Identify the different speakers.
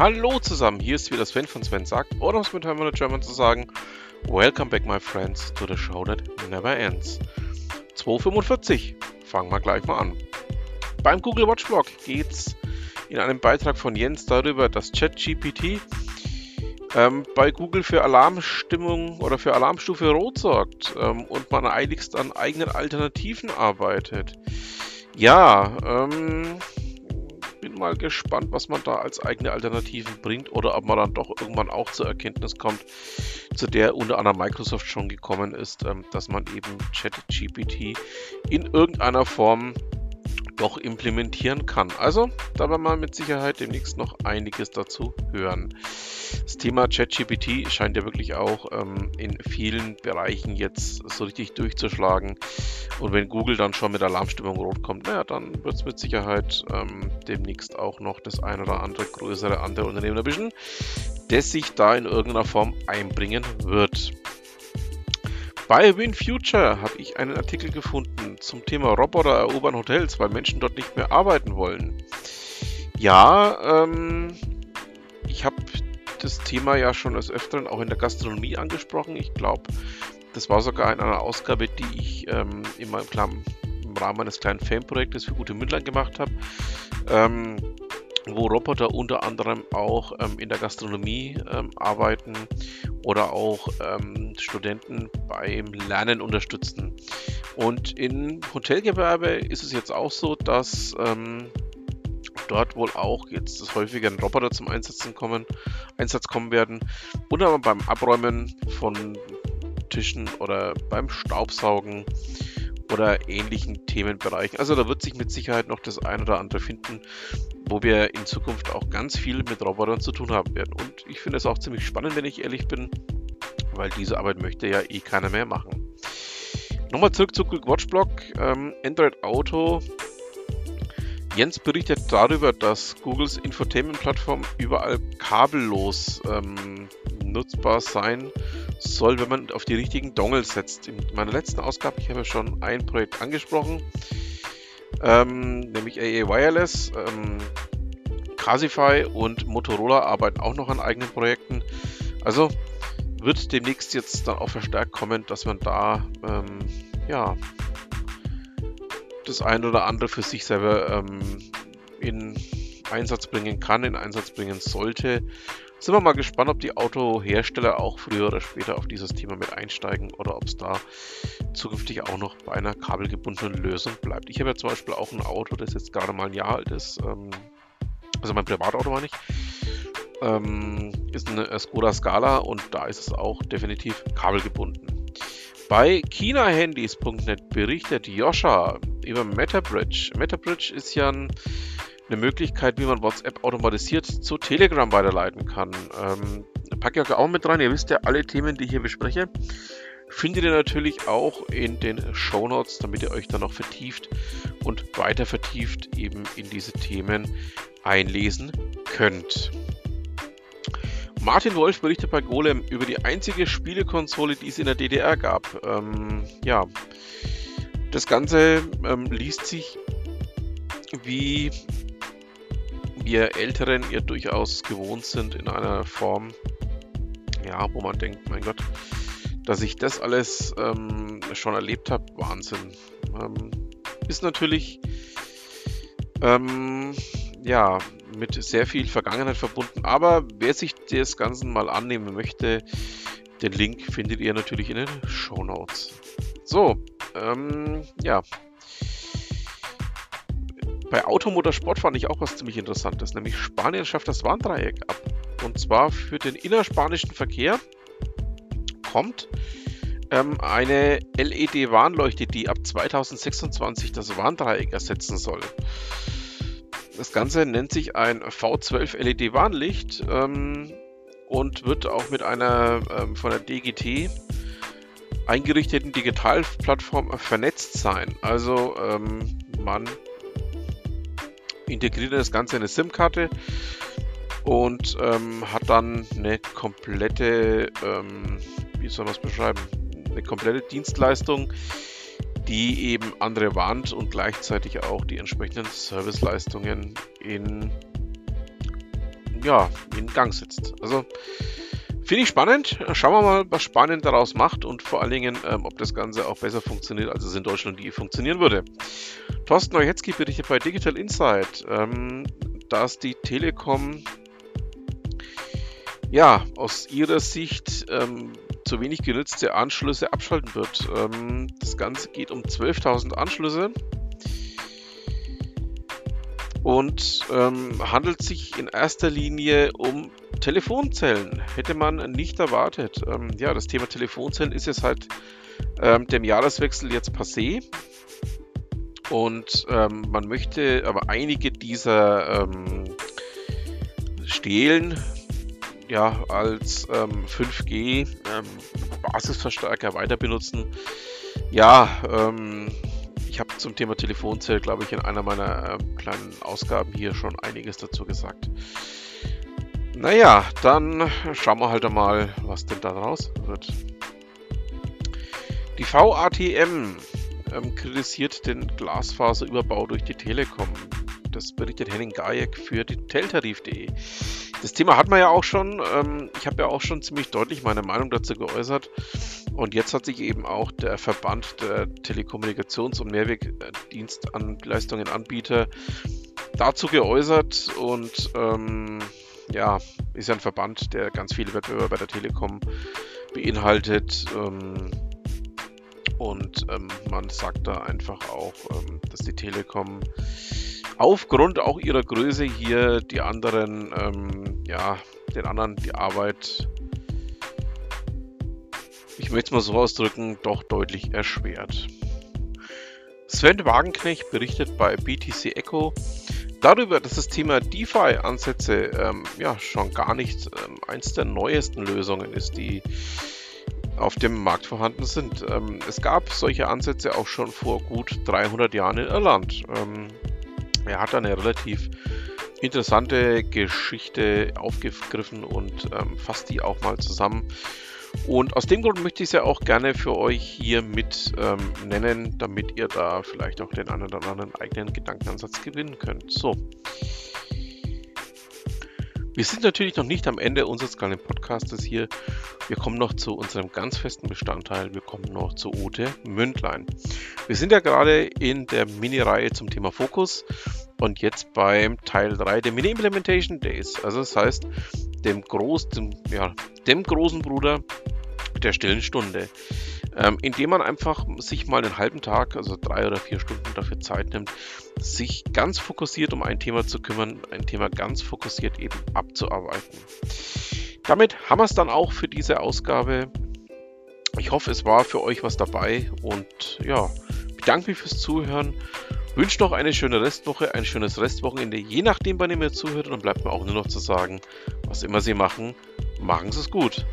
Speaker 1: Hallo zusammen, hier ist wieder Sven von Sven sagt, oder um es mit Hermann German zu sagen, Welcome back my friends to the show that never ends. 245, fangen wir gleich mal an. Beim Google Watch Blog geht's in einem Beitrag von Jens darüber, dass ChatGPT ähm, bei Google für Alarmstimmung oder für Alarmstufe Rot sorgt ähm, und man eiligst an eigenen Alternativen arbeitet. Ja, ähm, mal gespannt, was man da als eigene Alternativen bringt oder ob man dann doch irgendwann auch zur Erkenntnis kommt, zu der unter anderem Microsoft schon gekommen ist, ähm, dass man eben ChatGPT in irgendeiner Form doch implementieren kann. Also, da werden wir mit Sicherheit demnächst noch einiges dazu hören. Das Thema ChatGPT scheint ja wirklich auch ähm, in vielen Bereichen jetzt so richtig durchzuschlagen. Und wenn Google dann schon mit Alarmstimmung rot kommt, naja, dann wird es mit Sicherheit ähm, demnächst auch noch das ein oder andere größere andere Unternehmen erwischen, das sich da in irgendeiner Form einbringen wird. Bei WinFuture habe ich einen Artikel gefunden zum Thema Roboter erobern Hotels, weil Menschen dort nicht mehr arbeiten wollen. Ja, ähm, ich habe das Thema ja schon des Öfteren auch in der Gastronomie angesprochen. Ich glaube, das war sogar in einer Ausgabe, die ich ähm, in meinem im Rahmen meines kleinen Fanprojektes für gute Mündler gemacht habe. Ähm, wo Roboter unter anderem auch ähm, in der Gastronomie ähm, arbeiten oder auch ähm, Studenten beim Lernen unterstützen. Und im Hotelgewerbe ist es jetzt auch so, dass ähm, dort wohl auch jetzt häufiger Roboter zum Einsetzen kommen, Einsatz kommen werden. Und aber beim Abräumen von Tischen oder beim Staubsaugen oder ähnlichen Themenbereichen. Also da wird sich mit Sicherheit noch das ein oder andere finden, wo wir in Zukunft auch ganz viel mit Robotern zu tun haben werden. Und ich finde es auch ziemlich spannend, wenn ich ehrlich bin, weil diese Arbeit möchte ja eh keiner mehr machen. Nochmal zurück zu Google Watchblock. Ähm, Android Auto. Jens berichtet darüber, dass Googles Infotainment-Plattform überall kabellos ähm, nutzbar sein soll, wenn man auf die richtigen Dongles setzt. In meiner letzten Ausgabe, ich habe schon ein Projekt angesprochen, ähm, nämlich AA Wireless. Ähm, Casify und Motorola arbeiten auch noch an eigenen Projekten. Also wird demnächst jetzt dann auch verstärkt kommen, dass man da ähm, ja das ein oder andere für sich selber ähm, in Einsatz bringen kann, in Einsatz bringen sollte. Sind wir mal gespannt, ob die Autohersteller auch früher oder später auf dieses Thema mit einsteigen oder ob es da zukünftig auch noch bei einer kabelgebundenen Lösung bleibt. Ich habe ja zum Beispiel auch ein Auto, das jetzt gerade mal ein Jahr alt ist, ähm, also mein Privatauto war nicht, ähm, ist eine Skoda Scala und da ist es auch definitiv kabelgebunden. Bei ChinaHandys.net berichtet Joscha über MetaBridge. MetaBridge ist ja ein eine Möglichkeit, wie man WhatsApp automatisiert zu Telegram weiterleiten kann. Ähm, packe ich auch mit rein. Ihr wisst ja, alle Themen, die ich hier bespreche, findet ihr natürlich auch in den Show Notes, damit ihr euch dann noch vertieft und weiter vertieft eben in diese Themen einlesen könnt. Martin Wolf berichtet bei Golem über die einzige Spielekonsole, die es in der DDR gab. Ähm, ja, das Ganze ähm, liest sich wie wir Älteren ihr durchaus gewohnt sind in einer Form, ja, wo man denkt, mein Gott, dass ich das alles ähm, schon erlebt habe, Wahnsinn. Ähm, ist natürlich ähm, ja mit sehr viel Vergangenheit verbunden, aber wer sich das Ganze mal annehmen möchte, den Link findet ihr natürlich in den Show Notes. So, ähm, ja, bei Automotorsport fand ich auch was ziemlich Interessantes, nämlich Spanien schafft das Warndreieck ab. Und zwar für den innerspanischen Verkehr kommt ähm, eine LED-Warnleuchte, die ab 2026 das Warndreieck ersetzen soll. Das Ganze nennt sich ein V12 LED-Warnlicht ähm, und wird auch mit einer ähm, von der DGT eingerichteten Digitalplattform vernetzt sein. Also ähm, man integriert das Ganze in eine SIM-Karte und ähm, hat dann eine komplette, ähm, wie soll man es beschreiben, eine komplette Dienstleistung, die eben andere warnt und gleichzeitig auch die entsprechenden Serviceleistungen in ja, in Gang setzt. Also finde ich spannend. Schauen wir mal, was Spanien daraus macht und vor allen Dingen, ähm, ob das Ganze auch besser funktioniert, als es in Deutschland je funktionieren würde. Thorsten Neuhetzki berichtet bei Digital Insight, ähm, dass die Telekom ja aus ihrer Sicht ähm, zu wenig genutzte Anschlüsse abschalten wird. Ähm, das Ganze geht um 12.000 Anschlüsse und ähm, handelt sich in erster Linie um Telefonzellen. Hätte man nicht erwartet. Ähm, ja, das Thema Telefonzellen ist jetzt halt ähm, dem Jahreswechsel jetzt passé. Und ähm, man möchte aber einige dieser ähm, Stelen ja, als 5G ähm, Basisverstärker weiter benutzen. Ja, ähm, ich habe zum Thema Telefonzelle, glaube ich, in einer meiner äh, kleinen Ausgaben hier schon einiges dazu gesagt. Naja, dann schauen wir halt mal, was denn daraus wird. Die VATM ähm, kritisiert den Glasfaserüberbau durch die Telekom. Das berichtet Henning Gajek für die Teltarif.de. Das Thema hat man ja auch schon. Ähm, ich habe ja auch schon ziemlich deutlich meine Meinung dazu geäußert. Und jetzt hat sich eben auch der Verband der Telekommunikations- und Mehrwegdienstleistungen-Anbieter dazu geäußert. Und ähm, ja, ist ja ein Verband, der ganz viele Wettbewerber bei der Telekom beinhaltet. Ähm, und ähm, man sagt da einfach auch, ähm, dass die Telekom aufgrund auch ihrer Größe hier die anderen, ähm, ja, den anderen die Arbeit, ich möchte es mal so ausdrücken, doch deutlich erschwert. Sven Wagenknecht berichtet bei BTC Echo darüber, dass das Thema DeFi-Ansätze ähm, ja schon gar nicht ähm, eins der neuesten Lösungen ist, die auf dem Markt vorhanden sind. Ähm, es gab solche Ansätze auch schon vor gut 300 Jahren in Irland. Ähm, er hat eine relativ interessante Geschichte aufgegriffen und ähm, fasst die auch mal zusammen. Und aus dem Grund möchte ich es ja auch gerne für euch hier mit ähm, nennen, damit ihr da vielleicht auch den einen oder anderen eigenen Gedankenansatz gewinnen könnt. So. Wir sind natürlich noch nicht am Ende unseres kleinen Podcastes hier. Wir kommen noch zu unserem ganz festen Bestandteil. Wir kommen noch zu Ute Mündlein. Wir sind ja gerade in der Mini-Reihe zum Thema Fokus und jetzt beim Teil 3 der Mini-Implementation Days. Also das heißt, dem, Groß, dem, ja, dem großen Bruder der stillen Stunde ähm, indem man einfach sich mal einen halben Tag, also drei oder vier Stunden dafür Zeit nimmt, sich ganz fokussiert um ein Thema zu kümmern, ein Thema ganz fokussiert eben abzuarbeiten. Damit haben wir es dann auch für diese Ausgabe. Ich hoffe, es war für euch was dabei und ja, bedanke mich fürs Zuhören. Wünsche noch eine schöne Restwoche, ein schönes Restwochenende, je nachdem, wann ihr mir zuhört. Und dann bleibt mir auch nur noch zu sagen, was immer Sie machen, machen Sie es gut.